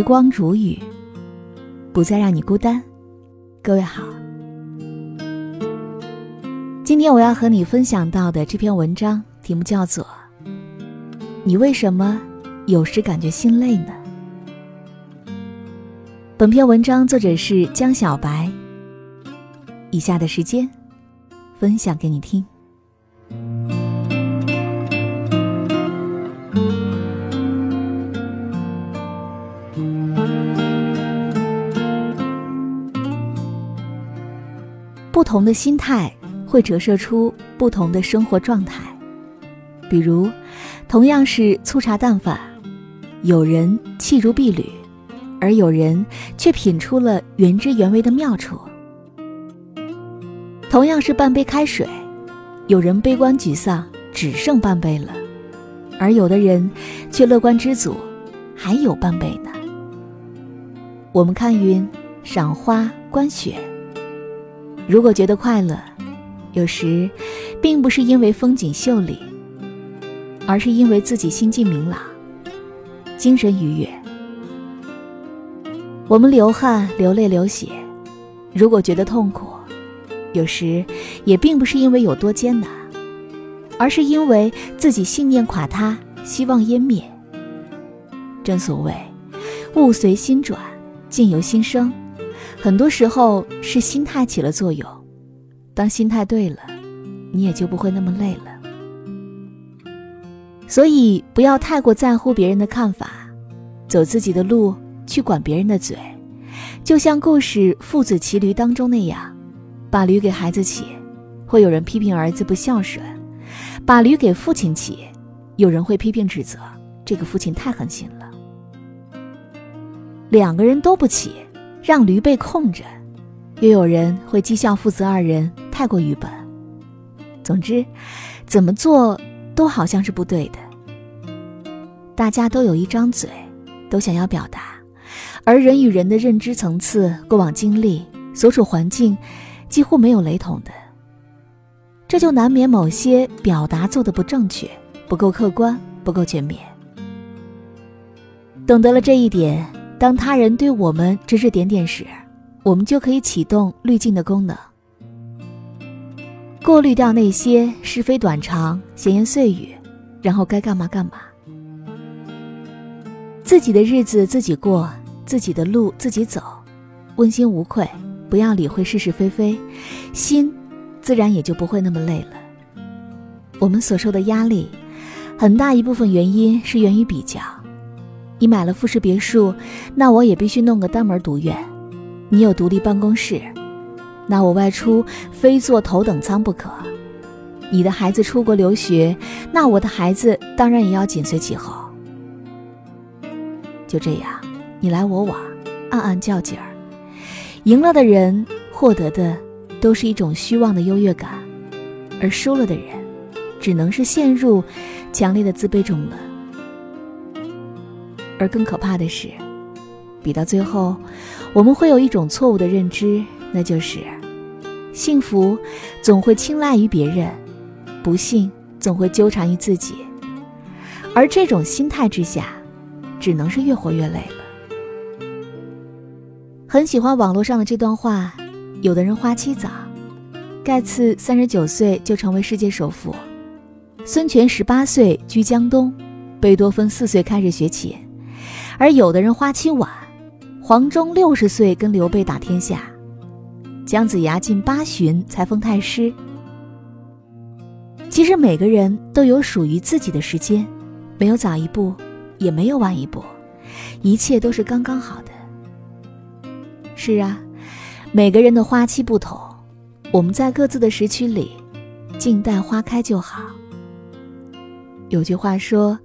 时光煮雨，不再让你孤单。各位好，今天我要和你分享到的这篇文章题目叫做《你为什么有时感觉心累呢》。本篇文章作者是江小白。以下的时间，分享给你听。同的心态会折射出不同的生活状态。比如，同样是粗茶淡饭，有人弃如敝履，而有人却品出了原汁原味的妙处。同样是半杯开水，有人悲观沮丧，只剩半杯了，而有的人却乐观知足，还有半杯呢。我们看云，赏花，观雪。如果觉得快乐，有时并不是因为风景秀丽，而是因为自己心境明朗，精神愉悦。我们流汗、流泪、流血，如果觉得痛苦，有时也并不是因为有多艰难，而是因为自己信念垮塌，希望湮灭。正所谓，物随心转，境由心生。很多时候是心态起了作用，当心态对了，你也就不会那么累了。所以不要太过在乎别人的看法，走自己的路，去管别人的嘴。就像故事《父子骑驴》当中那样，把驴给孩子骑，会有人批评儿子不孝顺；把驴给父亲骑，有人会批评指责这个父亲太狠心了。两个人都不骑。让驴被控着，又有人会讥笑父子二人太过愚笨。总之，怎么做都好像是不对的。大家都有一张嘴，都想要表达，而人与人的认知层次、过往经历、所处环境，几乎没有雷同的，这就难免某些表达做的不正确、不够客观、不够全面。懂得了这一点。当他人对我们指指点点时，我们就可以启动滤镜的功能，过滤掉那些是非短长、闲言碎语，然后该干嘛干嘛。自己的日子自己过，自己的路自己走，问心无愧，不要理会是是非非，心自然也就不会那么累了。我们所受的压力，很大一部分原因是源于比较。你买了复式别墅，那我也必须弄个单门独院；你有独立办公室，那我外出非坐头等舱不可；你的孩子出国留学，那我的孩子当然也要紧随其后。就这样，你来我往，暗暗较劲儿，赢了的人获得的都是一种虚妄的优越感，而输了的人，只能是陷入强烈的自卑中了。而更可怕的是，比到最后，我们会有一种错误的认知，那就是幸福总会青睐于别人，不幸总会纠缠于自己。而这种心态之下，只能是越活越累了。很喜欢网络上的这段话：有的人花期早，盖茨三十九岁就成为世界首富，孙权十八岁居江东，贝多芬四岁开始学琴。而有的人花期晚，黄忠六十岁跟刘备打天下，姜子牙近八旬才封太师。其实每个人都有属于自己的时间，没有早一步，也没有晚一步，一切都是刚刚好的。是啊，每个人的花期不同，我们在各自的时区里，静待花开就好。有句话说，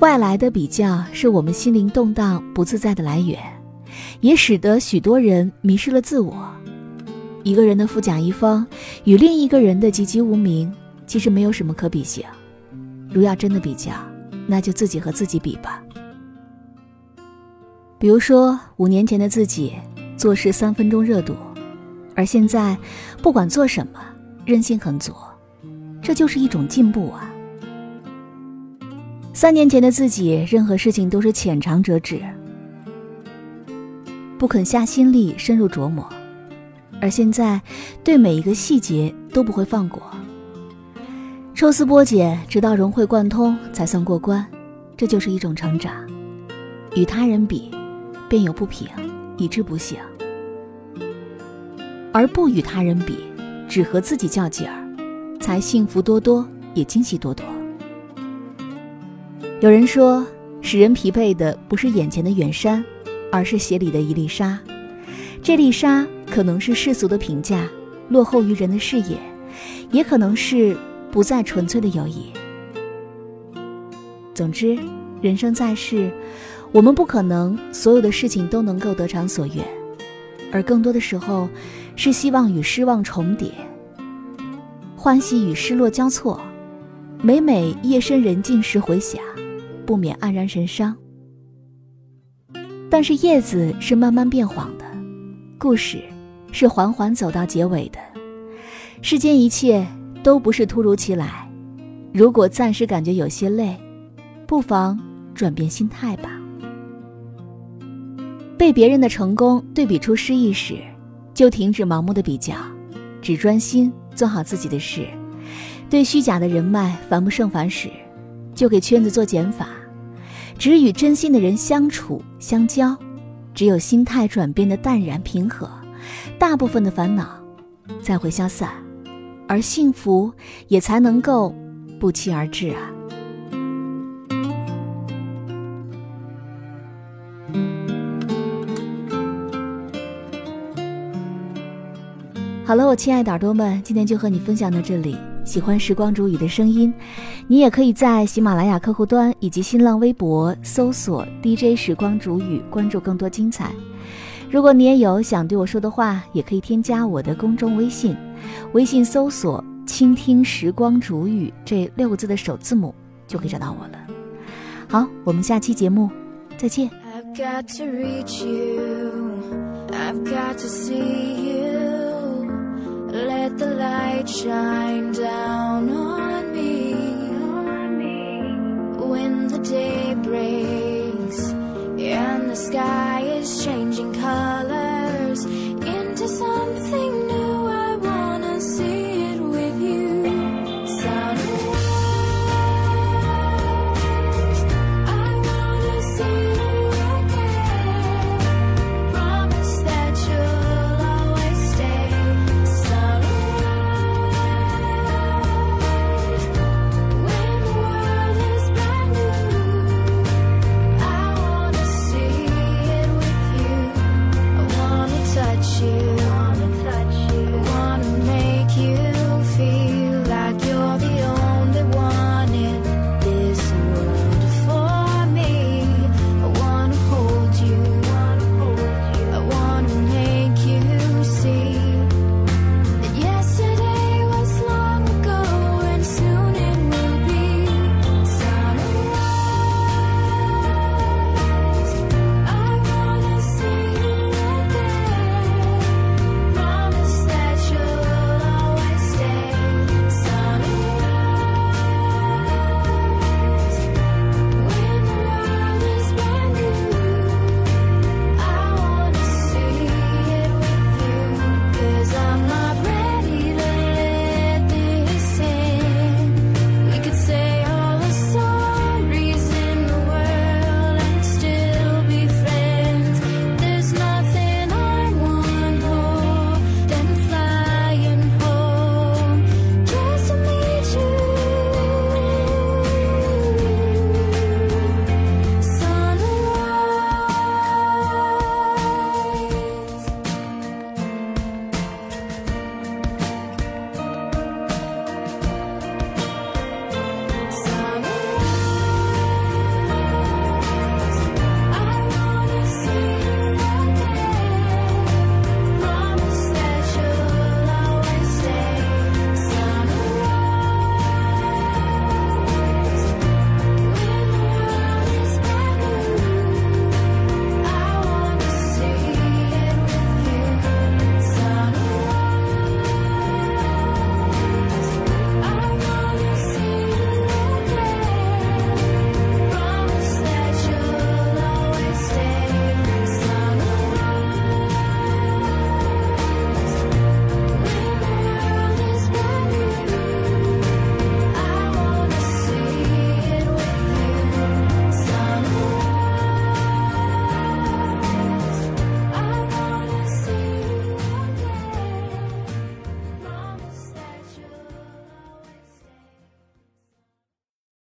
外来的比较是我们心灵动荡不自在的来源，也使得许多人迷失了自我。一个人的富甲一方与另一个人的籍籍无名，其实没有什么可比性。如要真的比较，那就自己和自己比吧。比如说，五年前的自己做事三分钟热度，而现在不管做什么，任性很足，这就是一种进步啊。三年前的自己，任何事情都是浅尝辄止，不肯下心力深入琢磨，而现在对每一个细节都不会放过。抽丝剥茧，直到融会贯通，才算过关。这就是一种成长。与他人比，便有不平，以致不幸；而不与他人比，只和自己较劲儿，才幸福多多，也惊喜多多。有人说，使人疲惫的不是眼前的远山，而是鞋里的一粒沙。这粒沙可能是世俗的评价，落后于人的视野，也可能是。不再纯粹的友谊。总之，人生在世，我们不可能所有的事情都能够得偿所愿，而更多的时候，是希望与失望重叠，欢喜与失落交错。每每夜深人静时回想，不免黯然神伤。但是叶子是慢慢变黄的，故事是缓缓走到结尾的，世间一切。都不是突如其来。如果暂时感觉有些累，不妨转变心态吧。被别人的成功对比出失意时，就停止盲目的比较，只专心做好自己的事。对虚假的人脉烦不胜烦时，就给圈子做减法，只与真心的人相处相交。只有心态转变的淡然平和，大部分的烦恼才会消散。而幸福也才能够不期而至啊！好了，我亲爱的耳朵们，今天就和你分享到这里。喜欢时光煮雨的声音，你也可以在喜马拉雅客户端以及新浪微博搜索 DJ 时光煮雨，关注更多精彩。如果你也有想对我说的话，也可以添加我的公众微信，微信搜索“倾听时光煮雨”这六个字的首字母，就可以找到我了。好，我们下期节目再见。I've got to reach you, I've got to see you. Let the light shine down on me. When the day breaks and the sky is changing color.